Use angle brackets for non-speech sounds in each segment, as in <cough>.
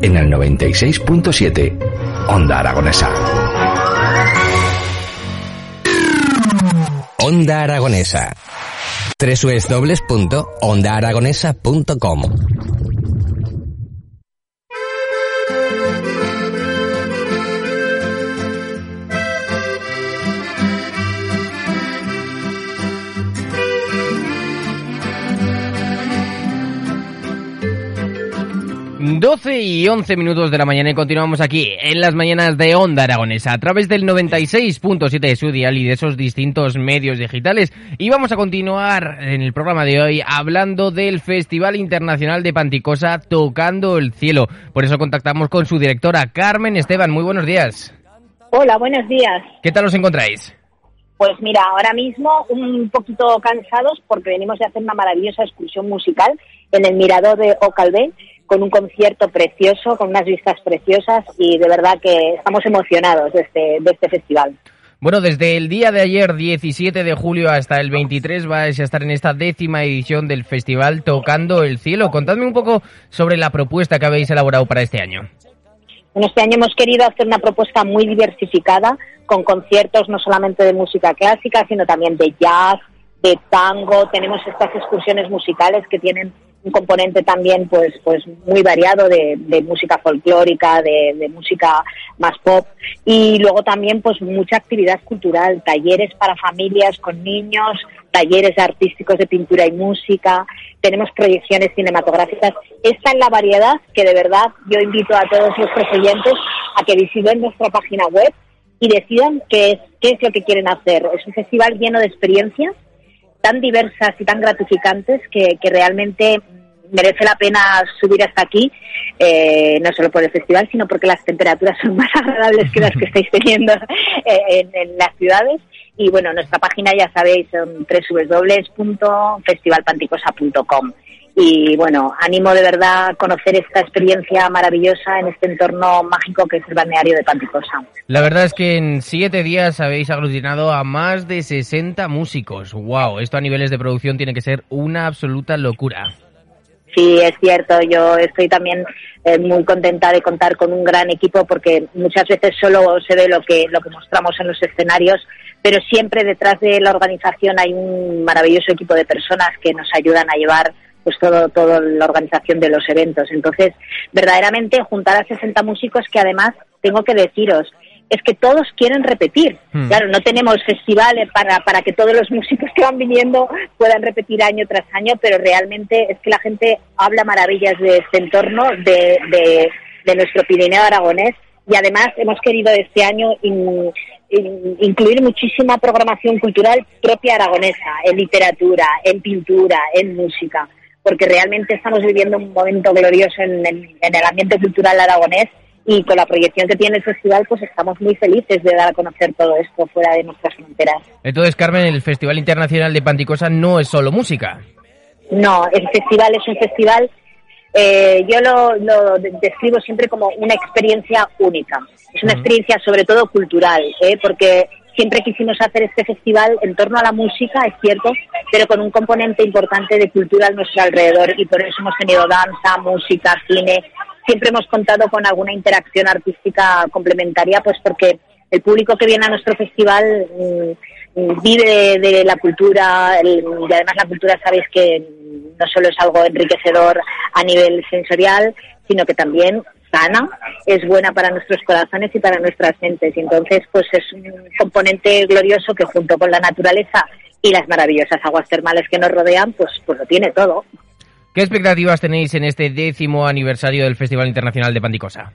En el 96.7, Onda Aragonesa. Onda Aragonesa. www.ondaaragonesa.com 12 y 11 minutos de la mañana y continuamos aquí en las mañanas de Onda Aragonesa a través del 96.7 de su dial y de esos distintos medios digitales. Y vamos a continuar en el programa de hoy hablando del Festival Internacional de Panticosa Tocando el Cielo. Por eso contactamos con su directora Carmen Esteban. Muy buenos días. Hola, buenos días. ¿Qué tal os encontráis? Pues mira, ahora mismo un poquito cansados porque venimos de hacer una maravillosa excursión musical en el mirador de Ocalvé con un concierto precioso, con unas vistas preciosas y de verdad que estamos emocionados de este, de este festival. Bueno, desde el día de ayer, 17 de julio, hasta el 23 vais a estar en esta décima edición del festival Tocando el Cielo. Contadme un poco sobre la propuesta que habéis elaborado para este año. Bueno, este año hemos querido hacer una propuesta muy diversificada, con conciertos no solamente de música clásica, sino también de jazz, de tango. Tenemos estas excursiones musicales que tienen un componente también pues pues muy variado de, música folclórica, de, música más pop y luego también pues mucha actividad cultural, talleres para familias con niños, talleres artísticos de pintura y música, tenemos proyecciones cinematográficas. Esta es la variedad que de verdad yo invito a todos nuestros oyentes a que visiten nuestra página web y decidan qué es, qué es lo que quieren hacer. Es un festival lleno de experiencias tan diversas y tan gratificantes que, realmente merece la pena subir hasta aquí, eh, no solo por el festival, sino porque las temperaturas son <laughs> más agradables que las que estáis teniendo eh, en, en, las ciudades. Y bueno, nuestra página ya sabéis, son www.festivalpanticosa.com. Y bueno, animo de verdad a conocer esta experiencia maravillosa en este entorno mágico que es el balneario de Panticosa. La verdad es que en siete días habéis aglutinado a más de 60 músicos. ¡Wow! Esto a niveles de producción tiene que ser una absoluta locura. Sí, es cierto. Yo estoy también eh, muy contenta de contar con un gran equipo porque muchas veces solo se ve lo que lo que mostramos en los escenarios, pero siempre detrás de la organización hay un maravilloso equipo de personas que nos ayudan a llevar pues todo, toda la organización de los eventos. Entonces, verdaderamente juntar a 60 músicos que además, tengo que deciros, es que todos quieren repetir. Hmm. Claro, no tenemos festivales para, para que todos los <laughs> músicos que van viniendo puedan repetir año tras año, pero realmente es que la gente habla maravillas de este entorno, de, de, de nuestro Pirineo aragonés, y además hemos querido este año incluir muchísima programación cultural propia aragonesa, en literatura, en pintura, en música porque realmente estamos viviendo un momento glorioso en el, ambiente cultural aragonés y con la proyección que tiene el festival, pues estamos muy felices de dar a conocer todo esto fuera de nuestras fronteras. Entonces, Carmen, el Festival Internacional de Panticosa no es solo música. No, el festival es un festival, eh, yo lo, lo, describo siempre como una experiencia única. Es una experiencia sobre todo cultural, ¿eh? porque siempre quisimos hacer este festival en torno a la música, es cierto, pero con un componente importante de cultura a nuestro alrededor y por eso hemos tenido danza, música, cine. Siempre hemos contado con alguna interacción artística complementaria, pues porque el público que viene a nuestro festival mm, vive de, la cultura y además la cultura sabéis que no solo es algo enriquecedor a nivel sensorial, sino que también sana, es buena para nuestros corazones y para nuestras mentes. Y entonces, pues es un componente glorioso que junto con la naturaleza y las maravillosas aguas termales que nos rodean, pues, pues lo tiene todo. ¿Qué expectativas tenéis en este décimo aniversario del Festival Internacional de Panticosa?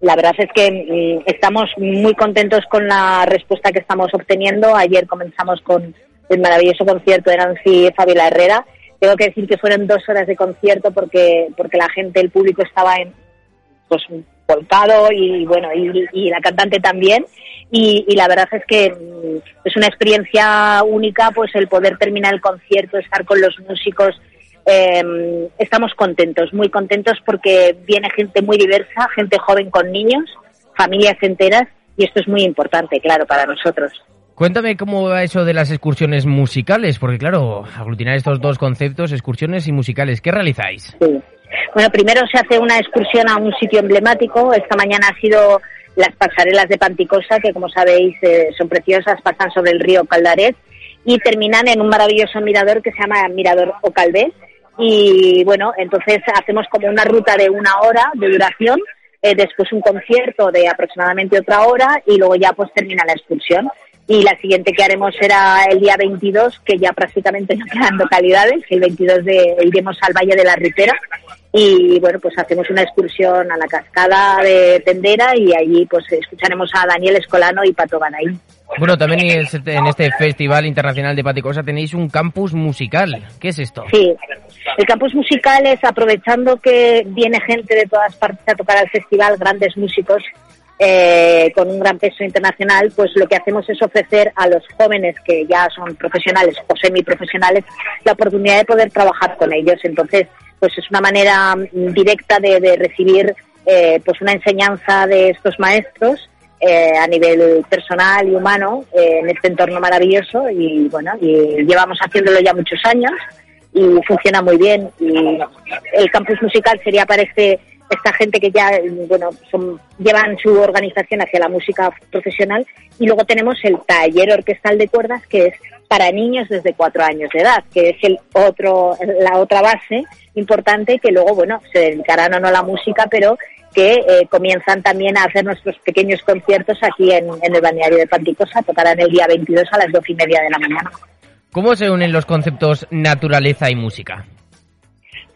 La verdad es que mm, estamos muy contentos con la respuesta que estamos obteniendo. Ayer comenzamos con el maravilloso concierto de Nancy Fabiola Herrera. Tengo que decir que fueron dos horas de concierto porque, porque la gente, el público estaba en, pues volcado y bueno y, y la cantante también y, y, la verdad es que mm, es una experiencia única pues el poder terminar el concierto estar con los músicos eh, estamos contentos muy contentos porque viene gente muy diversa gente joven con niños familias enteras y esto es muy importante claro para nosotros Cuéntame cómo va eso de las excursiones musicales, porque claro, aglutinar estos dos conceptos, excursiones y musicales, ¿qué realizáis? Sí. Bueno, primero se hace una excursión a un sitio emblemático. Esta mañana ha sido las pasarelas de Panticosa, que como sabéis eh, son preciosas, pasan sobre el río Caldaret y terminan en un maravilloso mirador que se llama Mirador Ocalvé. Y bueno, entonces hacemos como una ruta de una hora de duración, eh, después un concierto de aproximadamente otra hora y luego ya pues termina la excursión y la siguiente que haremos será el día 22, que ya prácticamente no quedan localidades, el 22 de, iremos al Valle de la Ripera y bueno, pues hacemos una excursión a la cascada de Tendera y allí pues escucharemos a Daniel Escolano y Pato Banaín. Bueno, también en este Festival Internacional de Paticosa tenéis un campus musical. ¿Qué es esto? Sí, el campus musical es aprovechando que viene gente de todas partes a tocar al festival, grandes músicos, eh, con un gran peso internacional, pues lo que hacemos es ofrecer a los jóvenes que ya son profesionales o semiprofesionales la oportunidad de poder trabajar con ellos. Entonces, pues es una manera mm, directa de, recibir eh, pues una enseñanza de estos maestros eh, a nivel personal y humano eh, en este entorno maravilloso y bueno, y llevamos haciéndolo ya muchos años y funciona muy bien y el campus musical sería parece esta gente que ya, bueno, son, llevan su organización hacia la música profesional y luego tenemos el taller orquestal de cuerdas que es para niños desde cuatro años de edad, que es el otro, la otra base importante que luego, bueno, se dedicarán o no a la música, pero que eh, comienzan también a hacer nuestros pequeños conciertos aquí en, en el balneario de Panticosa, tocarán el día 22 a las doce y media de la mañana. ¿Cómo se unen los conceptos naturaleza y música?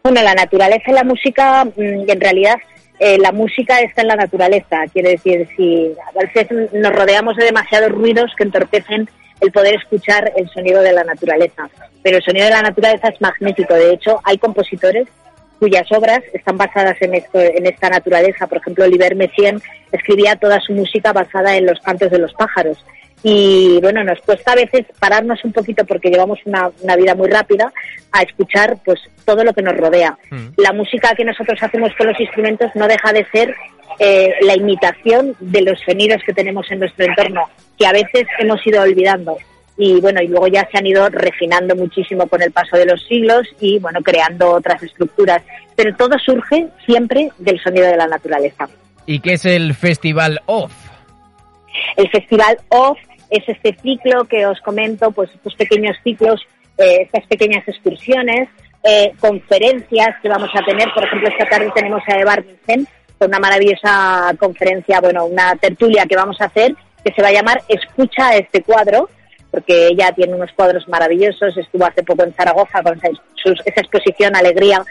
Bueno, la naturaleza y la música, mm, en realidad, eh, la música está en la naturaleza. Quiere decir, si a veces nos rodeamos de demasiados ruidos que entorpecen el poder escuchar el sonido de la naturaleza. Pero el sonido de la naturaleza es magnífico. De hecho, hay compositores cuyas obras están basadas en esto, en esta naturaleza. Por ejemplo, Oliver Messiaen escribía toda su música basada en los cantos de los pájaros y bueno, nos cuesta a veces pararnos un poquito porque llevamos una, una, vida muy rápida a escuchar pues todo lo que nos rodea. Mm. La música que nosotros hacemos con los instrumentos no deja de ser eh, la imitación de los sonidos que tenemos en nuestro entorno, que a veces hemos ido olvidando. Y bueno, y luego ya se han ido refinando muchísimo con el paso de los siglos y bueno, creando otras estructuras. Pero todo surge siempre del sonido de la naturaleza. ¿Y qué es el Festival Off? El Festival Off es este ciclo que os comento, pues estos pequeños ciclos, eh, estas pequeñas excursiones, eh, conferencias que vamos a tener. Por ejemplo, esta tarde tenemos a Eva Vincent con una maravillosa conferencia, bueno, una tertulia que vamos a hacer que se va a llamar Escucha este cuadro, porque ella tiene unos cuadros maravillosos, estuvo hace poco en Zaragoza con esa, esa exposición Alegría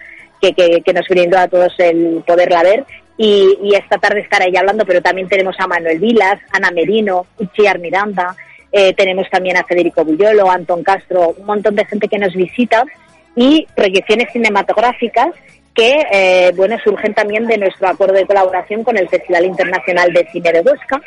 que, que, que, nos brindó a todos el poderla ver y, esta tarde estará ella hablando, pero también tenemos a Manuel Vilas, Ana Merino, Ichiar Miranda, eh, tenemos también a Federico Bullolo, a Antón Castro, un montón de gente que nos visita y proyecciones cinematográficas que eh, bueno surgen también de nuestro acuerdo de colaboración con el Festival Internacional de Cine de Huesca,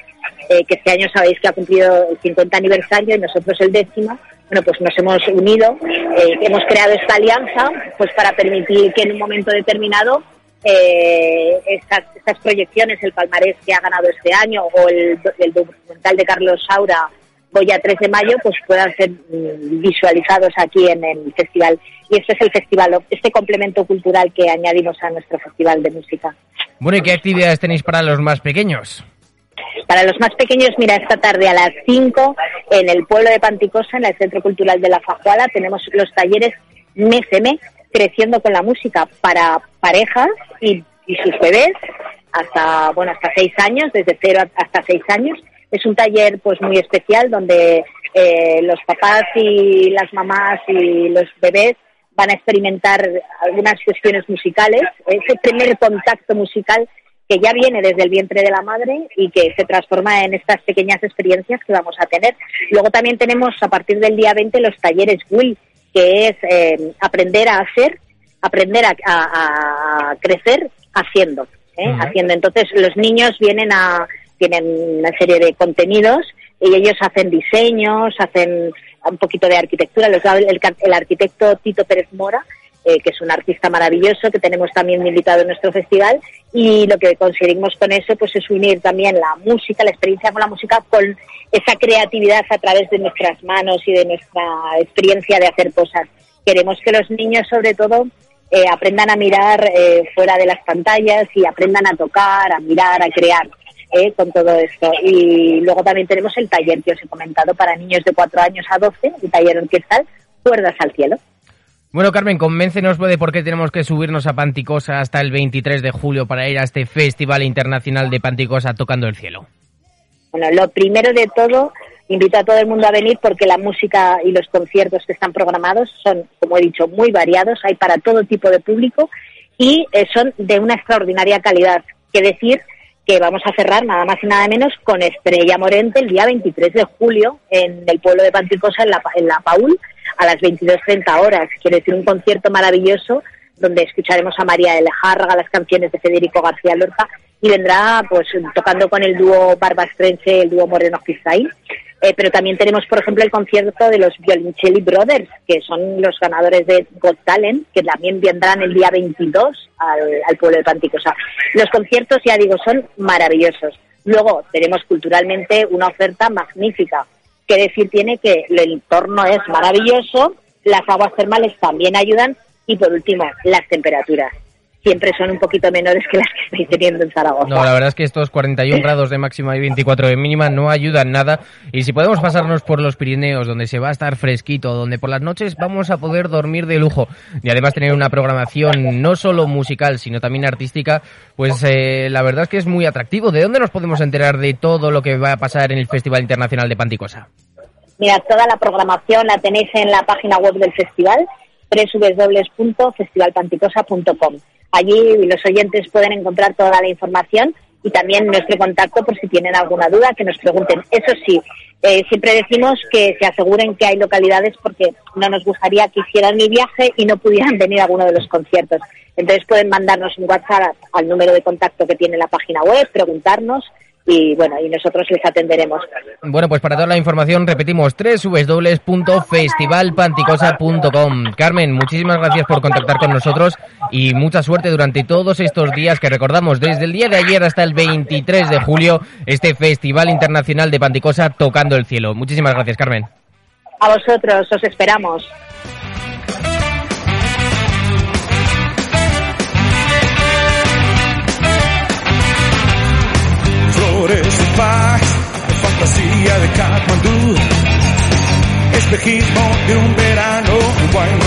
eh, que este año sabéis que ha cumplido el 50 aniversario y nosotros el décimo. Bueno, pues nos hemos unido, eh, hemos creado esta alianza pues para permitir que en un momento determinado eh, estas, estas, proyecciones, el palmarés que ha ganado este año o el, el documental de Carlos Saura, Goya 3 de mayo, pues puedan ser mm, visualizados aquí en el festival. Y este es el festival, este complemento cultural que añadimos a nuestro festival de música. Bueno, ¿y qué actividades tenéis para los más pequeños? Para los más pequeños, mira, esta tarde a las 5 en el pueblo de Panticosa, en el Centro Cultural de la Fajuala, tenemos los talleres mes creciendo con la música para parejas y, y, sus bebés hasta bueno hasta seis años desde cero hasta seis años es un taller pues muy especial donde eh, los papás y las mamás y los bebés van a experimentar algunas cuestiones musicales ese primer contacto musical que ya viene desde el vientre de la madre y que se transforma en estas pequeñas experiencias que vamos a tener. Luego también tenemos a partir del día 20 los talleres Will, que es eh, aprender a hacer, aprender a, a, a, crecer haciendo. ¿eh? haciendo. Entonces los niños vienen a tienen una serie de contenidos y ellos hacen diseños, hacen un poquito de arquitectura. Los el, el arquitecto Tito Pérez Mora, eh, que es un artista maravilloso que tenemos también invitado en nuestro festival y lo que conseguimos con eso pues es unir también la música, la experiencia con la música con esa creatividad a través de nuestras manos y de nuestra experiencia de hacer cosas. Queremos que los niños sobre todo eh, aprendan a mirar eh, fuera de las pantallas y aprendan a tocar, a mirar, a crear. Eh, con todo esto. Y luego también tenemos el taller que os he comentado para niños de 4 años a 12, el taller orquestal Cuerdas al Cielo. Bueno, Carmen, convéncenos de por qué tenemos que subirnos a Panticosa hasta el 23 de julio para ir a este Festival Internacional de Panticosa tocando el cielo. Bueno, lo primero de todo, invito a todo el mundo a venir porque la música y los conciertos que están programados son, como he dicho, muy variados, hay para todo tipo de público y eh, son de una extraordinaria calidad. Que decir que vamos a cerrar nada más y nada menos con Estrella Morente el día 23 de julio en el pueblo de Panticosa, en la, en la Paul, a las 22.30 horas. Quiere decir un concierto maravilloso donde escucharemos a María de Lejarga, las canciones de Federico García Lorca y vendrá pues tocando con el dúo Barbastrense, el dúo Moreno Pizzaí. Eh, pero también tenemos, por ejemplo, el concierto de los Violincelli Brothers, que son los ganadores de Got Talent, que también vendrán el día 22 al, al pueblo de Panticosa. Los conciertos, ya digo, son maravillosos. Luego tenemos culturalmente una oferta magnífica. Que decir tiene que el entorno es maravilloso, las aguas termales también ayudan y por último, las temperaturas siempre son un poquito menores que las que estáis teniendo en Zaragoza. No, la verdad es que estos 41 grados de máxima y 24 de mínima no ayudan nada. Y si podemos pasarnos por los Pirineos, donde se va a estar fresquito, donde por las noches vamos a poder dormir de lujo y además tener una programación no solo musical, sino también artística, pues eh, la verdad es que es muy atractivo. ¿De dónde nos podemos enterar de todo lo que va a pasar en el Festival Internacional de Panticosa? Mira, toda la programación la tenéis en la página web del festival www.festivalpanticosa.com. Allí los oyentes pueden encontrar toda la información y también nuestro contacto por si tienen alguna duda, que nos pregunten. Eso sí, eh, siempre decimos que se aseguren que hay localidades porque no nos gustaría que hicieran mi viaje y no pudieran venir a alguno de los conciertos. Entonces pueden mandarnos un WhatsApp al número de contacto que tiene la página web, preguntarnos y bueno, y nosotros les atenderemos. Bueno, pues para toda la información repetimos www.festivalpanticosa.com. Carmen, muchísimas gracias por contactar con nosotros y mucha suerte durante todos estos días que recordamos desde el día de ayer hasta el 23 de julio este Festival Internacional de Panticosa tocando el cielo. Muchísimas gracias, Carmen. A vosotros, os esperamos. Flores de paz, fantasía de Katmandú, espejismo de un verano, buen